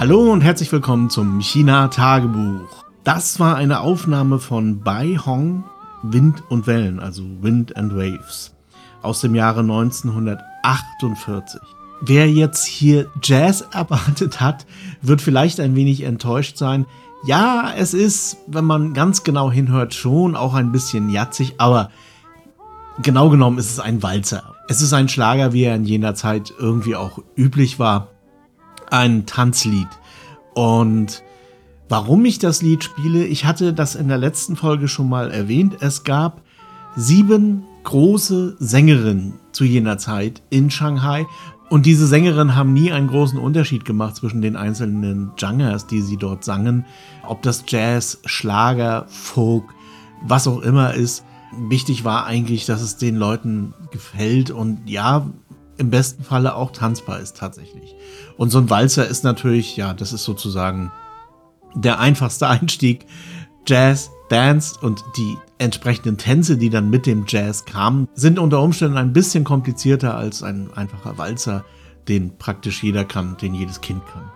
Hallo und herzlich willkommen zum China-Tagebuch. Das war eine Aufnahme von Bai Hong, Wind und Wellen, also Wind and Waves, aus dem Jahre 1948. Wer jetzt hier Jazz erwartet hat, wird vielleicht ein wenig enttäuscht sein. Ja, es ist, wenn man ganz genau hinhört, schon auch ein bisschen jatzig, aber genau genommen ist es ein Walzer. Es ist ein Schlager, wie er in jener Zeit irgendwie auch üblich war ein Tanzlied. Und warum ich das Lied spiele, ich hatte das in der letzten Folge schon mal erwähnt. Es gab sieben große Sängerinnen zu jener Zeit in Shanghai. Und diese Sängerinnen haben nie einen großen Unterschied gemacht zwischen den einzelnen Genres, die sie dort sangen. Ob das Jazz, Schlager, Folk, was auch immer ist. Wichtig war eigentlich, dass es den Leuten gefällt. Und ja, im besten Falle auch tanzbar ist tatsächlich. Und so ein Walzer ist natürlich, ja, das ist sozusagen der einfachste Einstieg. Jazz, Dance und die entsprechenden Tänze, die dann mit dem Jazz kamen, sind unter Umständen ein bisschen komplizierter als ein einfacher Walzer, den praktisch jeder kann, den jedes Kind kann.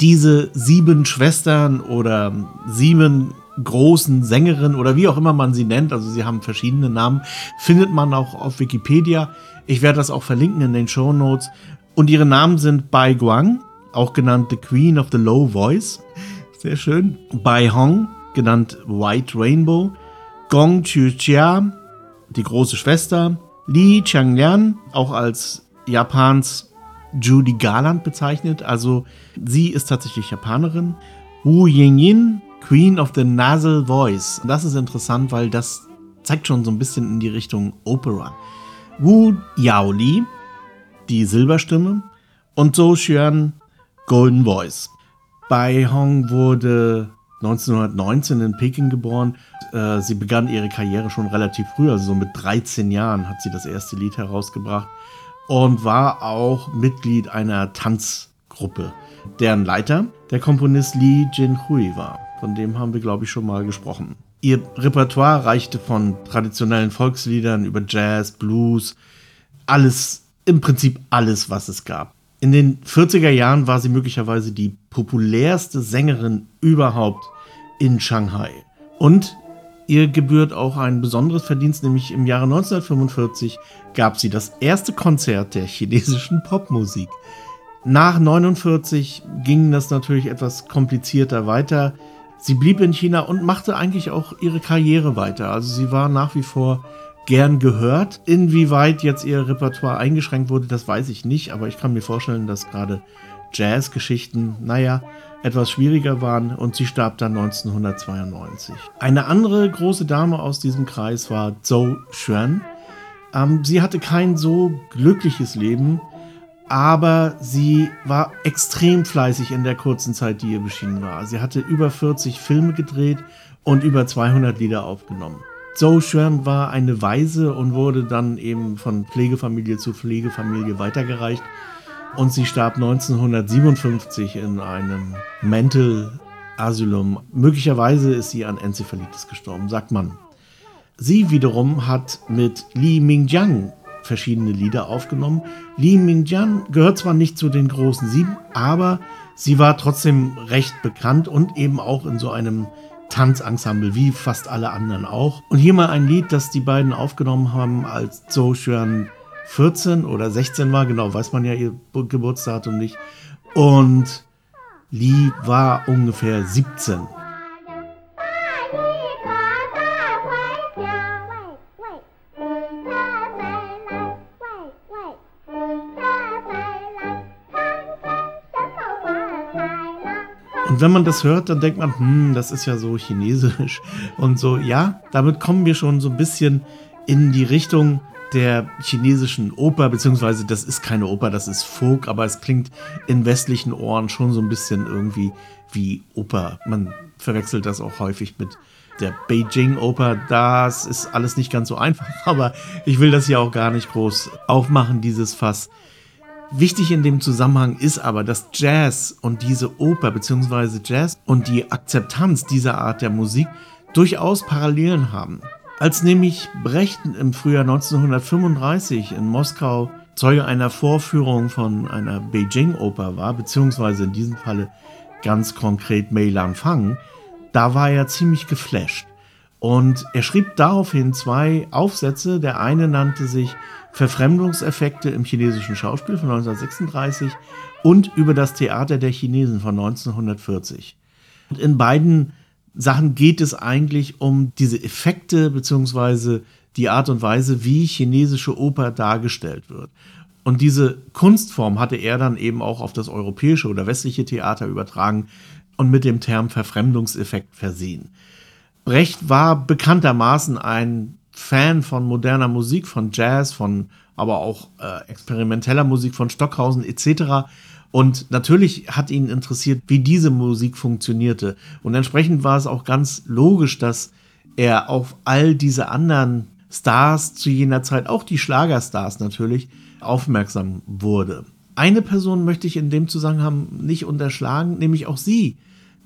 Diese sieben Schwestern oder sieben großen Sängerinnen oder wie auch immer man sie nennt, also sie haben verschiedene Namen, findet man auch auf Wikipedia. Ich werde das auch verlinken in den Show Notes. Und ihre Namen sind Bai Guang, auch genannt The Queen of the Low Voice. Sehr schön. Bai Hong, genannt White Rainbow. Gong Chu-chia, die große Schwester. Li Changlian, auch als Japans Judy Garland bezeichnet. Also sie ist tatsächlich Japanerin. Wu Yingyin, Queen of the Nasal Voice. Das ist interessant, weil das zeigt schon so ein bisschen in die Richtung Opera. Wu Yaoli, die Silberstimme, und Zhou Xuan, Golden Voice. Bai Hong wurde 1919 in Peking geboren. Äh, sie begann ihre Karriere schon relativ früh, also so mit 13 Jahren hat sie das erste Lied herausgebracht und war auch Mitglied einer Tanzgruppe, deren Leiter der Komponist Li Jinhui war. Von dem haben wir, glaube ich, schon mal gesprochen. Ihr Repertoire reichte von traditionellen Volksliedern über Jazz, Blues, alles, im Prinzip alles, was es gab. In den 40er Jahren war sie möglicherweise die populärste Sängerin überhaupt in Shanghai. Und ihr gebührt auch ein besonderes Verdienst, nämlich im Jahre 1945 gab sie das erste Konzert der chinesischen Popmusik. Nach 1949 ging das natürlich etwas komplizierter weiter. Sie blieb in China und machte eigentlich auch ihre Karriere weiter. Also sie war nach wie vor gern gehört. Inwieweit jetzt ihr Repertoire eingeschränkt wurde, das weiß ich nicht, aber ich kann mir vorstellen, dass gerade Jazzgeschichten, naja, etwas schwieriger waren und sie starb dann 1992. Eine andere große Dame aus diesem Kreis war Zhou Xuan. Ähm, sie hatte kein so glückliches Leben aber sie war extrem fleißig in der kurzen Zeit, die ihr beschieden war. Sie hatte über 40 Filme gedreht und über 200 Lieder aufgenommen. Zhou Xuan war eine Waise und wurde dann eben von Pflegefamilie zu Pflegefamilie weitergereicht. Und sie starb 1957 in einem Mental Asylum. Möglicherweise ist sie an Enzephalitis gestorben, sagt man. Sie wiederum hat mit Li Mingjiang verschiedene Lieder aufgenommen. Li Mingjian gehört zwar nicht zu den großen sieben, aber sie war trotzdem recht bekannt und eben auch in so einem Tanzensemble, wie fast alle anderen auch. Und hier mal ein Lied, das die beiden aufgenommen haben, als Zhou Xuan 14 oder 16 war, genau, weiß man ja ihr Geburtsdatum nicht. Und Li war ungefähr 17 Und wenn man das hört, dann denkt man, hm, das ist ja so chinesisch und so. Ja, damit kommen wir schon so ein bisschen in die Richtung der chinesischen Oper, beziehungsweise das ist keine Oper, das ist Folk, aber es klingt in westlichen Ohren schon so ein bisschen irgendwie wie Oper. Man verwechselt das auch häufig mit der Beijing Oper. Das ist alles nicht ganz so einfach, aber ich will das hier auch gar nicht groß aufmachen, dieses Fass. Wichtig in dem Zusammenhang ist aber, dass Jazz und diese Oper bzw. Jazz und die Akzeptanz dieser Art der Musik durchaus Parallelen haben. Als nämlich Brecht im Frühjahr 1935 in Moskau Zeuge einer Vorführung von einer Beijing-Oper war, beziehungsweise in diesem Falle ganz konkret Mei Lan Fang, da war er ziemlich geflasht. Und er schrieb daraufhin zwei Aufsätze. Der eine nannte sich Verfremdungseffekte im chinesischen Schauspiel von 1936 und über das Theater der Chinesen von 1940. Und in beiden Sachen geht es eigentlich um diese Effekte beziehungsweise die Art und Weise, wie chinesische Oper dargestellt wird. Und diese Kunstform hatte er dann eben auch auf das europäische oder westliche Theater übertragen und mit dem Term Verfremdungseffekt versehen. Brecht war bekanntermaßen ein Fan von moderner Musik, von Jazz, von aber auch äh, experimenteller Musik von Stockhausen etc. Und natürlich hat ihn interessiert, wie diese Musik funktionierte. Und entsprechend war es auch ganz logisch, dass er auf all diese anderen Stars zu jener Zeit, auch die Schlagerstars natürlich, aufmerksam wurde. Eine Person möchte ich in dem Zusammenhang nicht unterschlagen, nämlich auch sie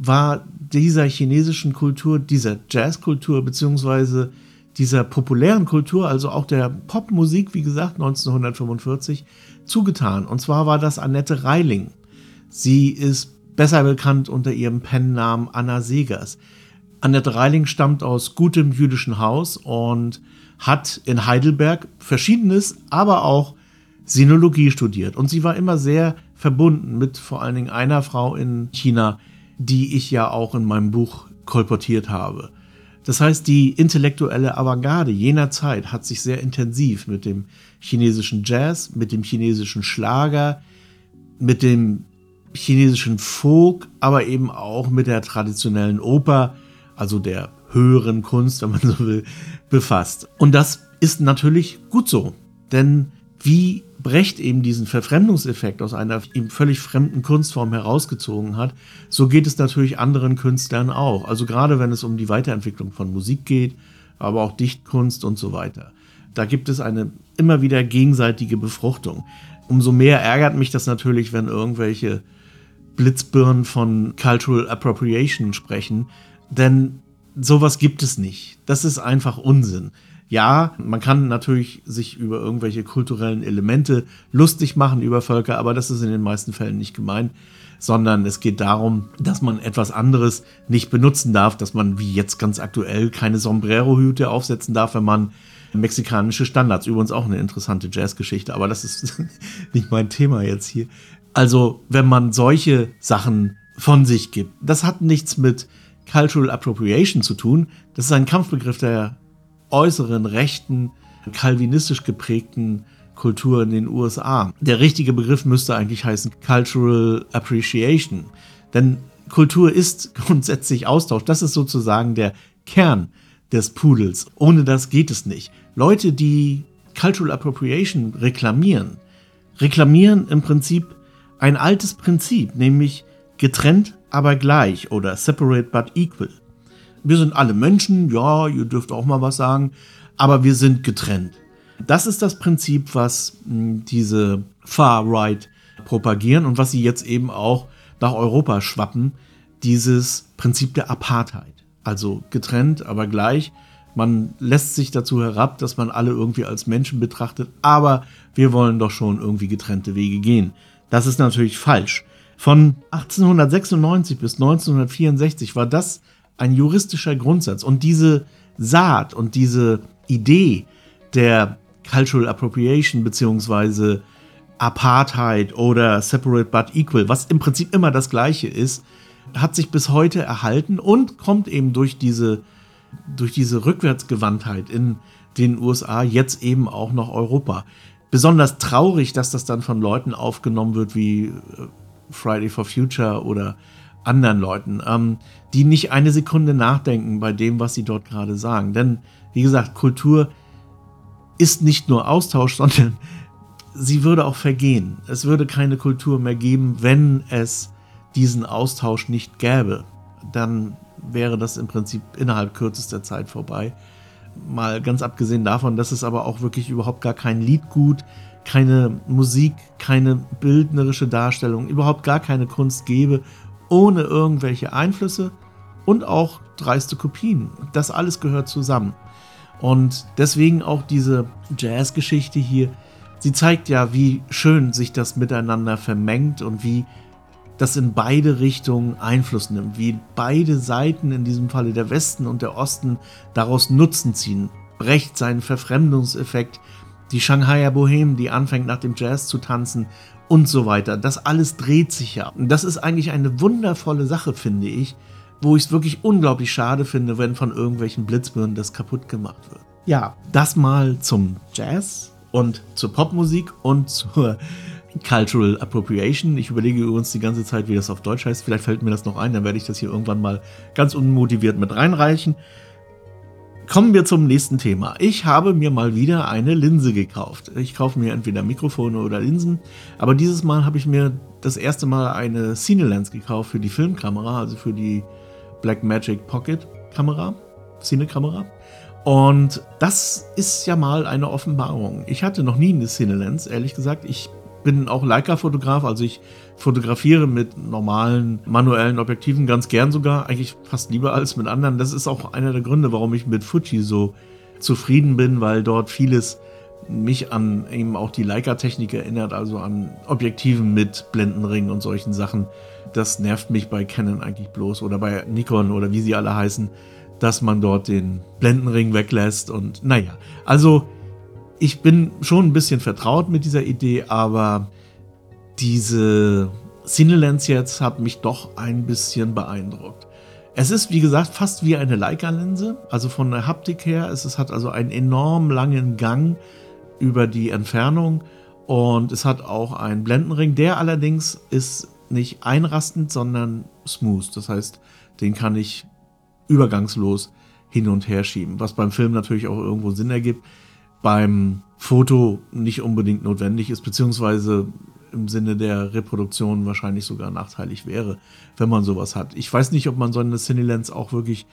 war dieser chinesischen Kultur, dieser Jazzkultur beziehungsweise dieser populären Kultur, also auch der Popmusik, wie gesagt, 1945, zugetan. Und zwar war das Annette Reiling. Sie ist besser bekannt unter ihrem Pennnamen Anna Segers. Annette Reiling stammt aus gutem jüdischen Haus und hat in Heidelberg verschiedenes, aber auch Sinologie studiert. Und sie war immer sehr verbunden mit vor allen Dingen einer Frau in China, die ich ja auch in meinem Buch kolportiert habe. Das heißt, die intellektuelle Avantgarde jener Zeit hat sich sehr intensiv mit dem chinesischen Jazz, mit dem chinesischen Schlager, mit dem chinesischen Folk, aber eben auch mit der traditionellen Oper, also der höheren Kunst, wenn man so will, befasst. Und das ist natürlich gut so, denn wie Brecht eben diesen Verfremdungseffekt aus einer ihm völlig fremden Kunstform herausgezogen hat, so geht es natürlich anderen Künstlern auch. Also gerade wenn es um die Weiterentwicklung von Musik geht, aber auch Dichtkunst und so weiter. Da gibt es eine immer wieder gegenseitige Befruchtung. Umso mehr ärgert mich das natürlich, wenn irgendwelche Blitzbirnen von Cultural Appropriation sprechen, denn sowas gibt es nicht. Das ist einfach Unsinn ja, man kann natürlich sich über irgendwelche kulturellen Elemente lustig machen über Völker, aber das ist in den meisten Fällen nicht gemeint, sondern es geht darum, dass man etwas anderes nicht benutzen darf, dass man wie jetzt ganz aktuell keine Sombrero-Hüte aufsetzen darf, wenn man mexikanische Standards, übrigens auch eine interessante Jazzgeschichte, aber das ist nicht mein Thema jetzt hier. Also, wenn man solche Sachen von sich gibt, das hat nichts mit Cultural Appropriation zu tun. Das ist ein Kampfbegriff, der äußeren rechten, kalvinistisch geprägten Kultur in den USA. Der richtige Begriff müsste eigentlich heißen Cultural Appreciation. Denn Kultur ist grundsätzlich Austausch. Das ist sozusagen der Kern des Pudels. Ohne das geht es nicht. Leute, die Cultural Appropriation reklamieren, reklamieren im Prinzip ein altes Prinzip, nämlich getrennt, aber gleich oder separate but equal wir sind alle Menschen, ja, ihr dürft auch mal was sagen, aber wir sind getrennt. Das ist das Prinzip, was hm, diese Far-Right propagieren und was sie jetzt eben auch nach Europa schwappen, dieses Prinzip der Apartheid. Also getrennt, aber gleich. Man lässt sich dazu herab, dass man alle irgendwie als Menschen betrachtet, aber wir wollen doch schon irgendwie getrennte Wege gehen. Das ist natürlich falsch. Von 1896 bis 1964 war das ein juristischer Grundsatz. Und diese Saat und diese Idee der Cultural Appropriation beziehungsweise Apartheid oder Separate but Equal, was im Prinzip immer das gleiche ist, hat sich bis heute erhalten und kommt eben durch diese, durch diese Rückwärtsgewandtheit in den USA jetzt eben auch nach Europa. Besonders traurig, dass das dann von Leuten aufgenommen wird wie äh, Friday for Future oder anderen Leuten, ähm, die nicht eine Sekunde nachdenken bei dem, was sie dort gerade sagen. Denn, wie gesagt, Kultur ist nicht nur Austausch, sondern sie würde auch vergehen. Es würde keine Kultur mehr geben, wenn es diesen Austausch nicht gäbe. Dann wäre das im Prinzip innerhalb kürzester Zeit vorbei. Mal ganz abgesehen davon, dass es aber auch wirklich überhaupt gar kein Liedgut, keine Musik, keine bildnerische Darstellung, überhaupt gar keine Kunst gäbe ohne irgendwelche Einflüsse und auch dreiste Kopien. Das alles gehört zusammen. Und deswegen auch diese Jazzgeschichte hier, sie zeigt ja, wie schön sich das miteinander vermengt und wie das in beide Richtungen Einfluss nimmt, wie beide Seiten, in diesem Falle der Westen und der Osten, daraus Nutzen ziehen. Brecht seinen Verfremdungseffekt, die Shanghaier Bohem, die anfängt nach dem Jazz zu tanzen und so weiter. Das alles dreht sich ja. Und das ist eigentlich eine wundervolle Sache, finde ich, wo ich es wirklich unglaublich schade finde, wenn von irgendwelchen Blitzbirnen das kaputt gemacht wird. Ja, das mal zum Jazz und zur Popmusik und zur Cultural Appropriation. Ich überlege übrigens die ganze Zeit, wie das auf Deutsch heißt. Vielleicht fällt mir das noch ein, dann werde ich das hier irgendwann mal ganz unmotiviert mit reinreichen. Kommen wir zum nächsten Thema. Ich habe mir mal wieder eine Linse gekauft. Ich kaufe mir entweder Mikrofone oder Linsen, aber dieses Mal habe ich mir das erste Mal eine Cinelens gekauft für die Filmkamera, also für die Blackmagic Pocket Kamera, Cinekamera. Und das ist ja mal eine Offenbarung. Ich hatte noch nie eine Cinelens, ehrlich gesagt. Ich bin auch Leica-Fotograf, also ich fotografiere mit normalen manuellen Objektiven ganz gern sogar, eigentlich fast lieber als mit anderen. Das ist auch einer der Gründe, warum ich mit Fuji so zufrieden bin, weil dort vieles mich an eben auch die Leica-Technik erinnert, also an Objektiven mit Blendenring und solchen Sachen. Das nervt mich bei Canon eigentlich bloß oder bei Nikon oder wie sie alle heißen, dass man dort den Blendenring weglässt und naja, also ich bin schon ein bisschen vertraut mit dieser Idee, aber diese Cinelens jetzt hat mich doch ein bisschen beeindruckt. Es ist, wie gesagt, fast wie eine Leica-Linse, also von der Haptik her. Es hat also einen enorm langen Gang über die Entfernung und es hat auch einen Blendenring. Der allerdings ist nicht einrastend, sondern smooth. Das heißt, den kann ich übergangslos hin und her schieben, was beim Film natürlich auch irgendwo Sinn ergibt beim Foto nicht unbedingt notwendig ist, beziehungsweise im Sinne der Reproduktion wahrscheinlich sogar nachteilig wäre, wenn man sowas hat. Ich weiß nicht, ob man so eine Cinelens auch wirklich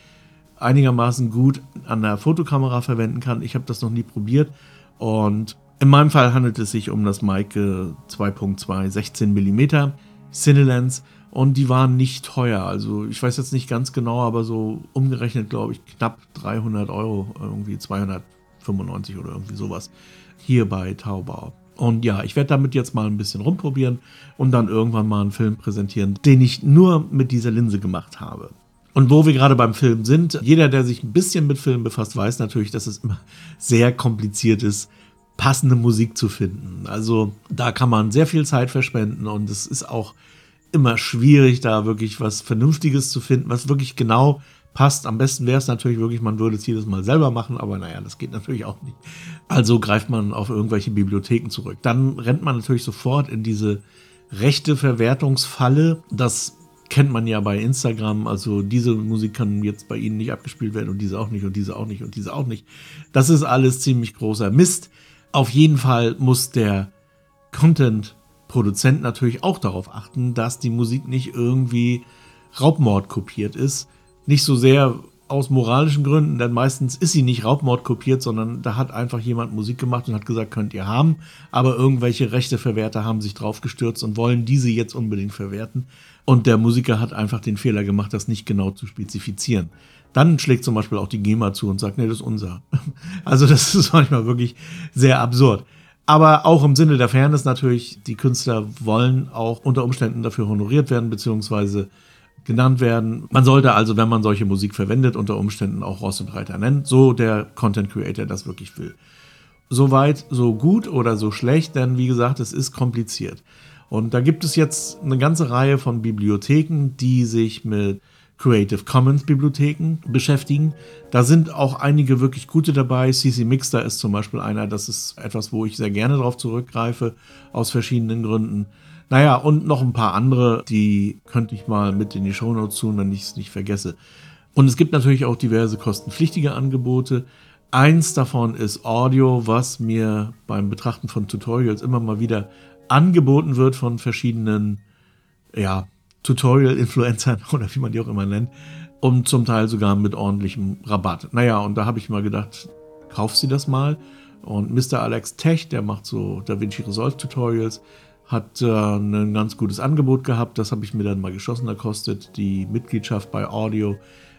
einigermaßen gut an der Fotokamera verwenden kann. Ich habe das noch nie probiert und in meinem Fall handelt es sich um das Maike 2.2 16 mm Cinelens und die waren nicht teuer. Also ich weiß jetzt nicht ganz genau, aber so umgerechnet glaube ich knapp 300 Euro, irgendwie 200 95 oder irgendwie sowas hier bei Taubau. Und ja, ich werde damit jetzt mal ein bisschen rumprobieren und dann irgendwann mal einen Film präsentieren, den ich nur mit dieser Linse gemacht habe. Und wo wir gerade beim Film sind, jeder, der sich ein bisschen mit Film befasst, weiß natürlich, dass es immer sehr kompliziert ist, passende Musik zu finden. Also da kann man sehr viel Zeit verschwenden und es ist auch immer schwierig, da wirklich was Vernünftiges zu finden, was wirklich genau passt. Am besten wäre es natürlich wirklich, man würde es jedes Mal selber machen, aber naja, das geht natürlich auch nicht. Also greift man auf irgendwelche Bibliotheken zurück. Dann rennt man natürlich sofort in diese rechte Verwertungsfalle. Das kennt man ja bei Instagram. Also diese Musik kann jetzt bei Ihnen nicht abgespielt werden und diese auch nicht und diese auch nicht und diese auch nicht. Das ist alles ziemlich großer Mist. Auf jeden Fall muss der Content-Produzent natürlich auch darauf achten, dass die Musik nicht irgendwie Raubmord kopiert ist nicht so sehr aus moralischen Gründen, denn meistens ist sie nicht Raubmord kopiert, sondern da hat einfach jemand Musik gemacht und hat gesagt, könnt ihr haben, aber irgendwelche Rechteverwerter haben sich drauf gestürzt und wollen diese jetzt unbedingt verwerten. Und der Musiker hat einfach den Fehler gemacht, das nicht genau zu spezifizieren. Dann schlägt zum Beispiel auch die GEMA zu und sagt, nee, das ist unser. Also das ist manchmal wirklich sehr absurd. Aber auch im Sinne der Fairness natürlich, die Künstler wollen auch unter Umständen dafür honoriert werden, beziehungsweise genannt werden. Man sollte also, wenn man solche Musik verwendet, unter Umständen auch Ross und Reiter nennen, so der Content Creator das wirklich will. Soweit, so gut oder so schlecht, denn wie gesagt, es ist kompliziert. Und da gibt es jetzt eine ganze Reihe von Bibliotheken, die sich mit Creative Commons Bibliotheken beschäftigen. Da sind auch einige wirklich gute dabei. CC Mixter ist zum Beispiel einer. Das ist etwas, wo ich sehr gerne darauf zurückgreife, aus verschiedenen Gründen. Naja, und noch ein paar andere, die könnte ich mal mit in die Shownotes tun, wenn ich es nicht vergesse. Und es gibt natürlich auch diverse kostenpflichtige Angebote. Eins davon ist Audio, was mir beim Betrachten von Tutorials immer mal wieder angeboten wird von verschiedenen ja, Tutorial-Influencern oder wie man die auch immer nennt. Und zum Teil sogar mit ordentlichem Rabatt. Naja, und da habe ich mal gedacht, kauf sie das mal. Und Mr. Alex Tech, der macht so DaVinci Resolve Tutorials, hat äh, ein ganz gutes Angebot gehabt. Das habe ich mir dann mal geschossen. Da kostet die Mitgliedschaft bei Audio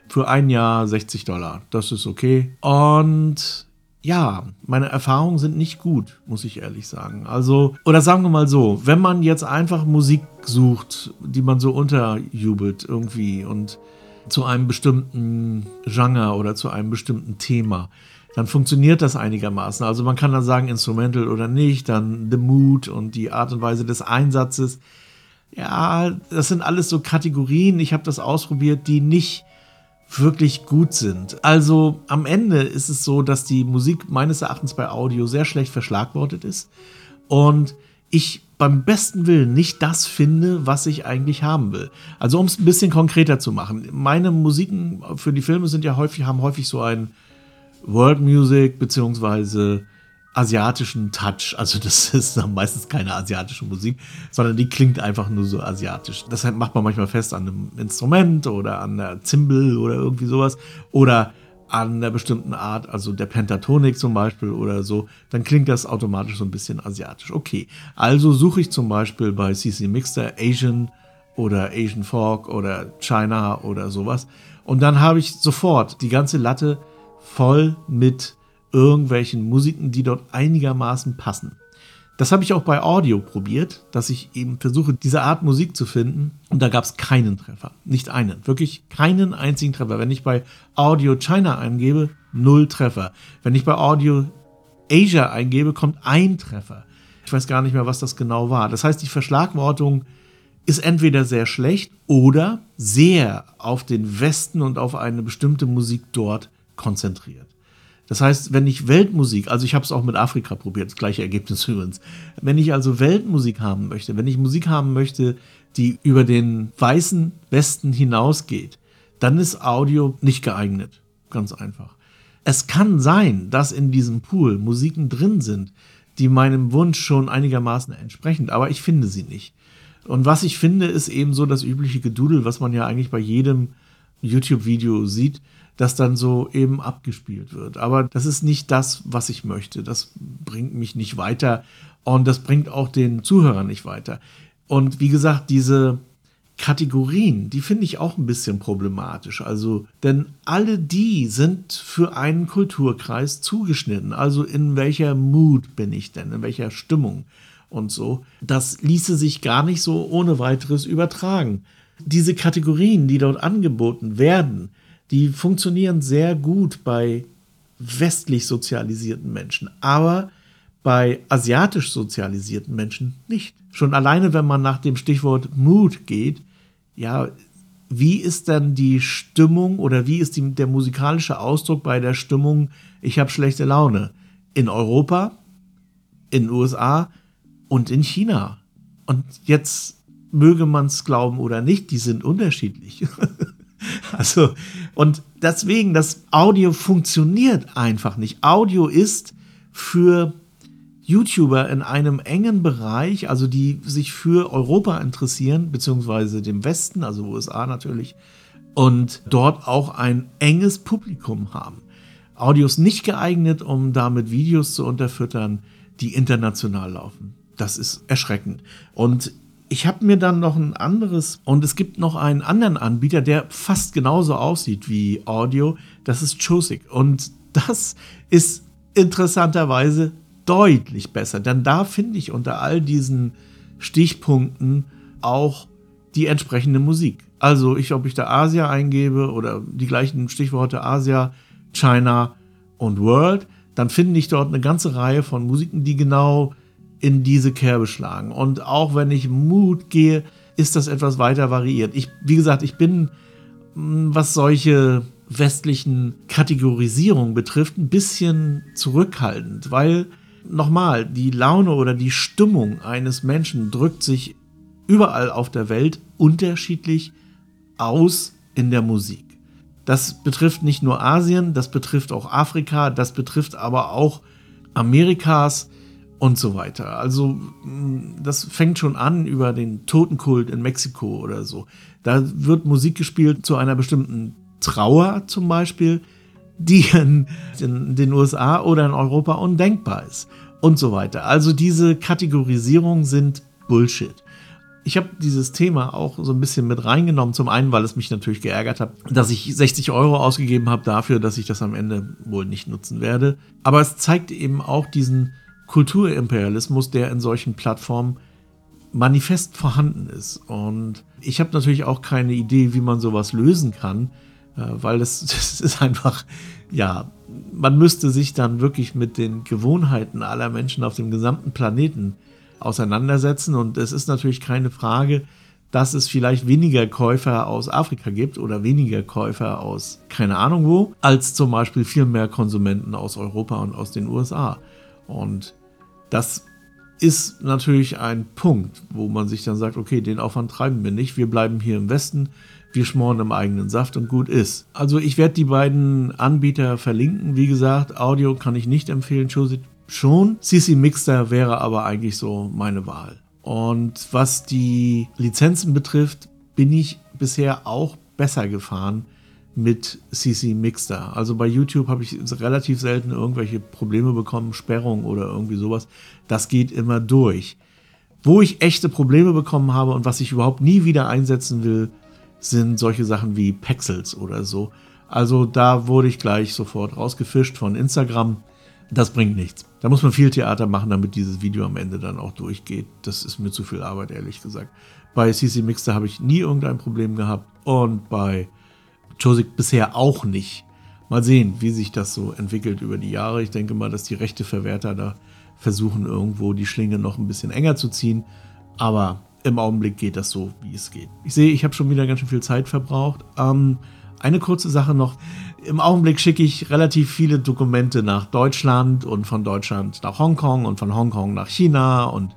für ein Jahr 60 Dollar. Das ist okay. Und ja, meine Erfahrungen sind nicht gut, muss ich ehrlich sagen. Also, oder sagen wir mal so, wenn man jetzt einfach Musik sucht, die man so unterjubelt irgendwie und zu einem bestimmten Genre oder zu einem bestimmten Thema, dann funktioniert das einigermaßen. Also man kann dann sagen Instrumental oder nicht, dann The Mood und die Art und Weise des Einsatzes. Ja, das sind alles so Kategorien. Ich habe das ausprobiert, die nicht wirklich gut sind. Also am Ende ist es so, dass die Musik meines Erachtens bei Audio sehr schlecht verschlagwortet ist und ich beim besten Willen nicht das finde, was ich eigentlich haben will. Also um es ein bisschen konkreter zu machen, meine Musiken für die Filme sind ja häufig haben häufig so ein World Music beziehungsweise asiatischen Touch. Also das ist dann meistens keine asiatische Musik, sondern die klingt einfach nur so asiatisch. Das macht man manchmal fest an einem Instrument oder an der Zimbel oder irgendwie sowas. Oder an einer bestimmten Art, also der Pentatonik zum Beispiel oder so, dann klingt das automatisch so ein bisschen asiatisch. Okay, also suche ich zum Beispiel bei CC Mixter Asian oder Asian Folk oder China oder sowas. Und dann habe ich sofort die ganze Latte voll mit irgendwelchen Musiken, die dort einigermaßen passen. Das habe ich auch bei Audio probiert, dass ich eben versuche, diese Art Musik zu finden. Und da gab es keinen Treffer. Nicht einen. Wirklich keinen einzigen Treffer. Wenn ich bei Audio China eingebe, null Treffer. Wenn ich bei Audio Asia eingebe, kommt ein Treffer. Ich weiß gar nicht mehr, was das genau war. Das heißt, die Verschlagwortung ist entweder sehr schlecht oder sehr auf den Westen und auf eine bestimmte Musik dort konzentriert. Das heißt, wenn ich Weltmusik, also ich habe es auch mit Afrika probiert, das gleiche Ergebnis übrigens, wenn ich also Weltmusik haben möchte, wenn ich Musik haben möchte, die über den weißen Westen hinausgeht, dann ist Audio nicht geeignet. Ganz einfach. Es kann sein, dass in diesem Pool Musiken drin sind, die meinem Wunsch schon einigermaßen entsprechen, aber ich finde sie nicht. Und was ich finde, ist eben so das übliche Gedudel, was man ja eigentlich bei jedem YouTube-Video sieht das dann so eben abgespielt wird. Aber das ist nicht das, was ich möchte. Das bringt mich nicht weiter und das bringt auch den Zuhörern nicht weiter. Und wie gesagt, diese Kategorien, die finde ich auch ein bisschen problematisch. Also, denn alle die sind für einen Kulturkreis zugeschnitten. Also, in welcher Mood bin ich denn? In welcher Stimmung? Und so. Das ließe sich gar nicht so ohne weiteres übertragen. Diese Kategorien, die dort angeboten werden, die funktionieren sehr gut bei westlich sozialisierten Menschen, aber bei asiatisch sozialisierten Menschen nicht. Schon alleine, wenn man nach dem Stichwort Mood geht, ja, wie ist dann die Stimmung oder wie ist die, der musikalische Ausdruck bei der Stimmung, ich habe schlechte Laune? In Europa, in den USA und in China. Und jetzt möge man es glauben oder nicht, die sind unterschiedlich. Also, und deswegen, das Audio funktioniert einfach nicht. Audio ist für YouTuber in einem engen Bereich, also die sich für Europa interessieren, beziehungsweise dem Westen, also USA natürlich, und dort auch ein enges Publikum haben. Audio ist nicht geeignet, um damit Videos zu unterfüttern, die international laufen. Das ist erschreckend. Und ich habe mir dann noch ein anderes und es gibt noch einen anderen Anbieter, der fast genauso aussieht wie Audio. Das ist Chosic und das ist interessanterweise deutlich besser, denn da finde ich unter all diesen Stichpunkten auch die entsprechende Musik. Also ich, ob ich da Asia eingebe oder die gleichen Stichworte Asia, China und World, dann finde ich dort eine ganze Reihe von Musiken, die genau in diese Kerbe schlagen. Und auch wenn ich Mut gehe, ist das etwas weiter variiert. Ich, wie gesagt, ich bin, mm, was solche westlichen Kategorisierungen betrifft, ein bisschen zurückhaltend, weil nochmal, die Laune oder die Stimmung eines Menschen drückt sich überall auf der Welt unterschiedlich aus in der Musik. Das betrifft nicht nur Asien, das betrifft auch Afrika, das betrifft aber auch Amerikas, und so weiter. Also mm, das fängt schon an über den Totenkult in Mexiko oder so. Da wird Musik gespielt zu einer bestimmten Trauer zum Beispiel, die in, den USA oder in Europa undenkbar ist und so weiter. Also diese Kategorisierungen sind Bullshit. ich habe dieses Thema auch so ein bisschen mit reingenommen. Zum einen, weil es mich natürlich geärgert hat, dass ich 60 Euro ausgegeben habe dafür, dass ich das am Ende wohl nicht nutzen werde. Aber es zeigt eben auch diesen Kulturimperialismus, der in solchen Plattformen manifest vorhanden ist. Und ich habe natürlich auch keine Idee, wie man sowas lösen kann, äh, weil das, das ist einfach, ja, man müsste sich dann wirklich mit den Gewohnheiten aller Menschen auf dem gesamten Planeten auseinandersetzen. Und es ist natürlich keine Frage, dass es vielleicht weniger Käufer aus Afrika gibt oder weniger Käufer aus keine Ahnung wo, als zum Beispiel viel mehr Konsumenten aus Europa und aus den USA. Und das ist natürlich ein Punkt, wo man sich dann sagt, okay, den Aufwand treiben wir nicht, wir bleiben hier im Westen, wir schmoren im eigenen Saft und gut ist. Also ich werde die beiden Anbieter verlinken. Wie gesagt, Audio kann ich nicht empfehlen, schon. CC Mixer wäre aber eigentlich so meine Wahl. Und was die Lizenzen betrifft, bin ich bisher auch besser gefahren mit CC Mixter. Also bei YouTube habe ich relativ selten irgendwelche Probleme bekommen, Sperrung oder irgendwie sowas. Das geht immer durch. Wo ich echte Probleme bekommen habe und was ich überhaupt nie wieder einsetzen will, sind solche Sachen wie Pexels oder so. Also da wurde ich gleich sofort rausgefischt von Instagram. Das bringt nichts. Da muss man viel Theater machen, damit dieses Video am Ende dann auch durchgeht. Das ist mir zu viel Arbeit, ehrlich gesagt. Bei CC Mixter habe ich nie irgendein Problem gehabt. Und bei Josik bisher auch nicht. Mal sehen, wie sich das so entwickelt über die Jahre. Ich denke mal, dass die Rechteverwerter da versuchen, irgendwo die Schlinge noch ein bisschen enger zu ziehen. Aber im Augenblick geht das so, wie es geht. Ich sehe, ich habe schon wieder ganz schön viel Zeit verbraucht. Ähm, eine kurze Sache noch. Im Augenblick schicke ich relativ viele Dokumente nach Deutschland und von Deutschland nach Hongkong und von Hongkong nach China. Und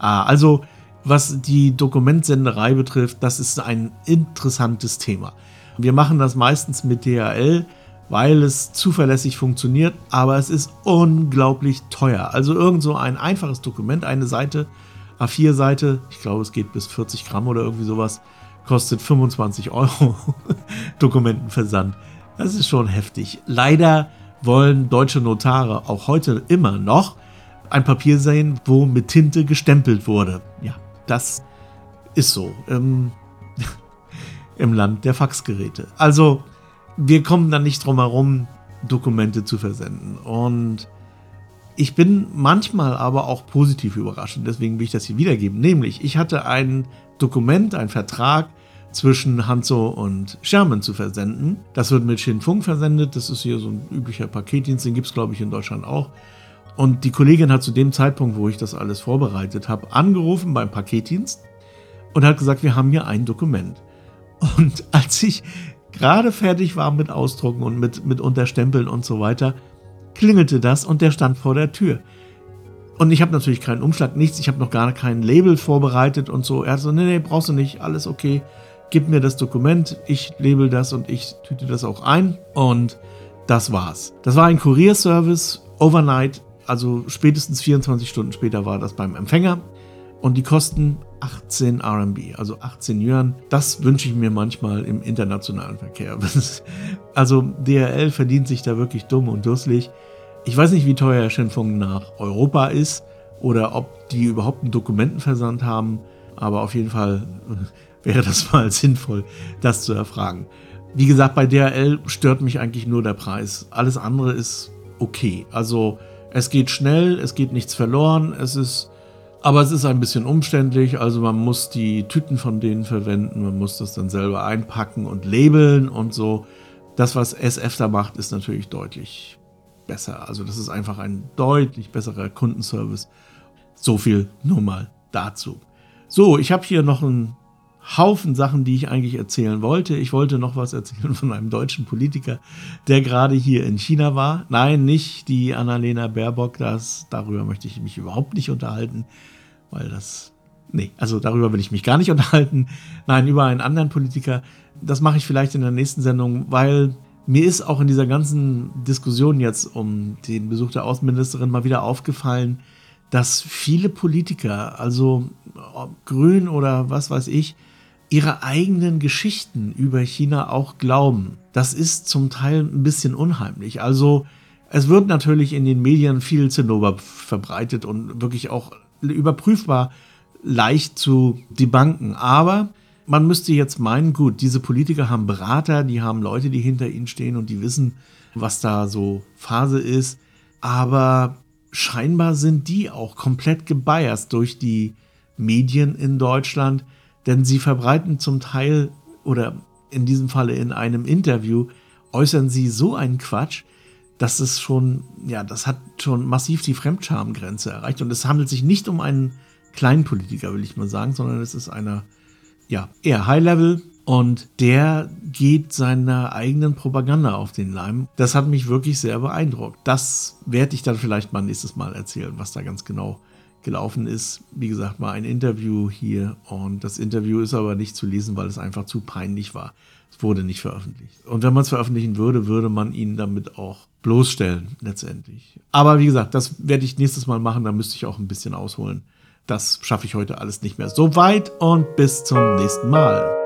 äh, also, was die Dokumentsenderei betrifft, das ist ein interessantes Thema. Wir machen das meistens mit DHL, weil es zuverlässig funktioniert, aber es ist unglaublich teuer. Also irgend so ein einfaches Dokument, eine Seite, A4-Seite, ich glaube es geht bis 40 Gramm oder irgendwie sowas, kostet 25 Euro Dokumentenversand. Das ist schon heftig. Leider wollen deutsche Notare auch heute immer noch ein Papier sehen, wo mit Tinte gestempelt wurde. Ja, das ist so. Ähm, im Land der Faxgeräte. Also wir kommen dann nicht drum herum, Dokumente zu versenden. Und ich bin manchmal aber auch positiv überrascht und deswegen will ich das hier wiedergeben. Nämlich, ich hatte ein Dokument, einen Vertrag zwischen Hanzo und Sherman zu versenden. Das wird mit Shinfung versendet. Das ist hier so ein üblicher Paketdienst, den gibt es, glaube ich, in Deutschland auch. Und die Kollegin hat zu dem Zeitpunkt, wo ich das alles vorbereitet habe, angerufen beim Paketdienst und hat gesagt, wir haben hier ein Dokument. Und als ich gerade fertig war mit Ausdrucken und mit, mit Unterstempeln und so weiter, klingelte das und der stand vor der Tür. Und ich habe natürlich keinen Umschlag, nichts, ich habe noch gar kein Label vorbereitet und so. Er so, nee, nee, brauchst du nicht, alles okay. Gib mir das Dokument, ich label das und ich tüte das auch ein. Und das war's. Das war ein Kurierservice, overnight, also spätestens 24 Stunden später war das beim Empfänger. Und die kosten 18 RMB, also 18 Yuan. Das wünsche ich mir manchmal im internationalen Verkehr. also DRL verdient sich da wirklich dumm und dusselig. Ich weiß nicht, wie teuer Shenfeng nach Europa ist oder ob die überhaupt einen Dokumentenversand haben, aber auf jeden Fall wäre das mal sinnvoll, das zu erfragen. Wie gesagt, bei DRL stört mich eigentlich nur der Preis. Alles andere ist okay. Also es geht schnell, es geht nichts verloren, es ist aber es ist ein bisschen umständlich, also man muss die Tüten von denen verwenden, man muss das dann selber einpacken und labeln und so. Das, was SF da macht, ist natürlich deutlich besser. Also das ist einfach ein deutlich besserer Kundenservice. So viel nur mal dazu. So, ich habe hier noch einen Haufen Sachen, die ich eigentlich erzählen wollte. Ich wollte noch was erzählen von einem deutschen Politiker, der gerade hier in China war. Nein, nicht die Annalena Baerbock, das, darüber möchte ich mich überhaupt nicht unterhalten weil das, nee, also darüber will ich mich gar nicht unterhalten. Nein, über einen anderen Politiker. Das mache ich vielleicht in der nächsten Sendung, weil mir ist auch in dieser ganzen Diskussion jetzt um den Besuch der Außenministerin mal wieder aufgefallen, dass viele Politiker, also grün oder was weiß ich, ihre eigenen Geschichten über China auch glauben. Das ist zum Teil ein bisschen unheimlich. Also es wird natürlich in den Medien viel Zinnober verbreitet und wirklich auch überprüfbar leicht zu debunken. Aber man müsste jetzt meinen, gut, diese Politiker haben Berater, die haben Leute, die hinter ihnen stehen und die wissen, was da so Phase ist. Aber scheinbar sind die auch komplett gebiased durch die Medien in Deutschland, denn sie verbreiten zum Teil oder in diesem Falle in einem Interview äußern sie so einen Quatsch, dass es schon, ja, das hat schon massiv die Fremdschamgrenze erreicht. Und es handelt sich nicht um einen kleinen Politiker, will ich mal sagen, sondern es ist einer, ja, eher High-Level und der geht seiner eigenen Propaganda auf den Leim. Das hat mich wirklich sehr beeindruckt. Das werde ich dann vielleicht mal nächstes Mal erzählen, was da ganz genau gelaufen ist. Wie gesagt, mal ein Interview hier und das Interview ist aber nicht zu lesen, weil es einfach zu peinlich war. Es wurde nicht veröffentlicht. Und wenn man es veröffentlichen würde, würde man ihn damit auch bloßstellen, letztendlich. Aber wie gesagt, das werde ich nächstes Mal machen, da müsste ich auch ein bisschen ausholen. Das schaffe ich heute alles nicht mehr. Soweit und bis zum nächsten Mal.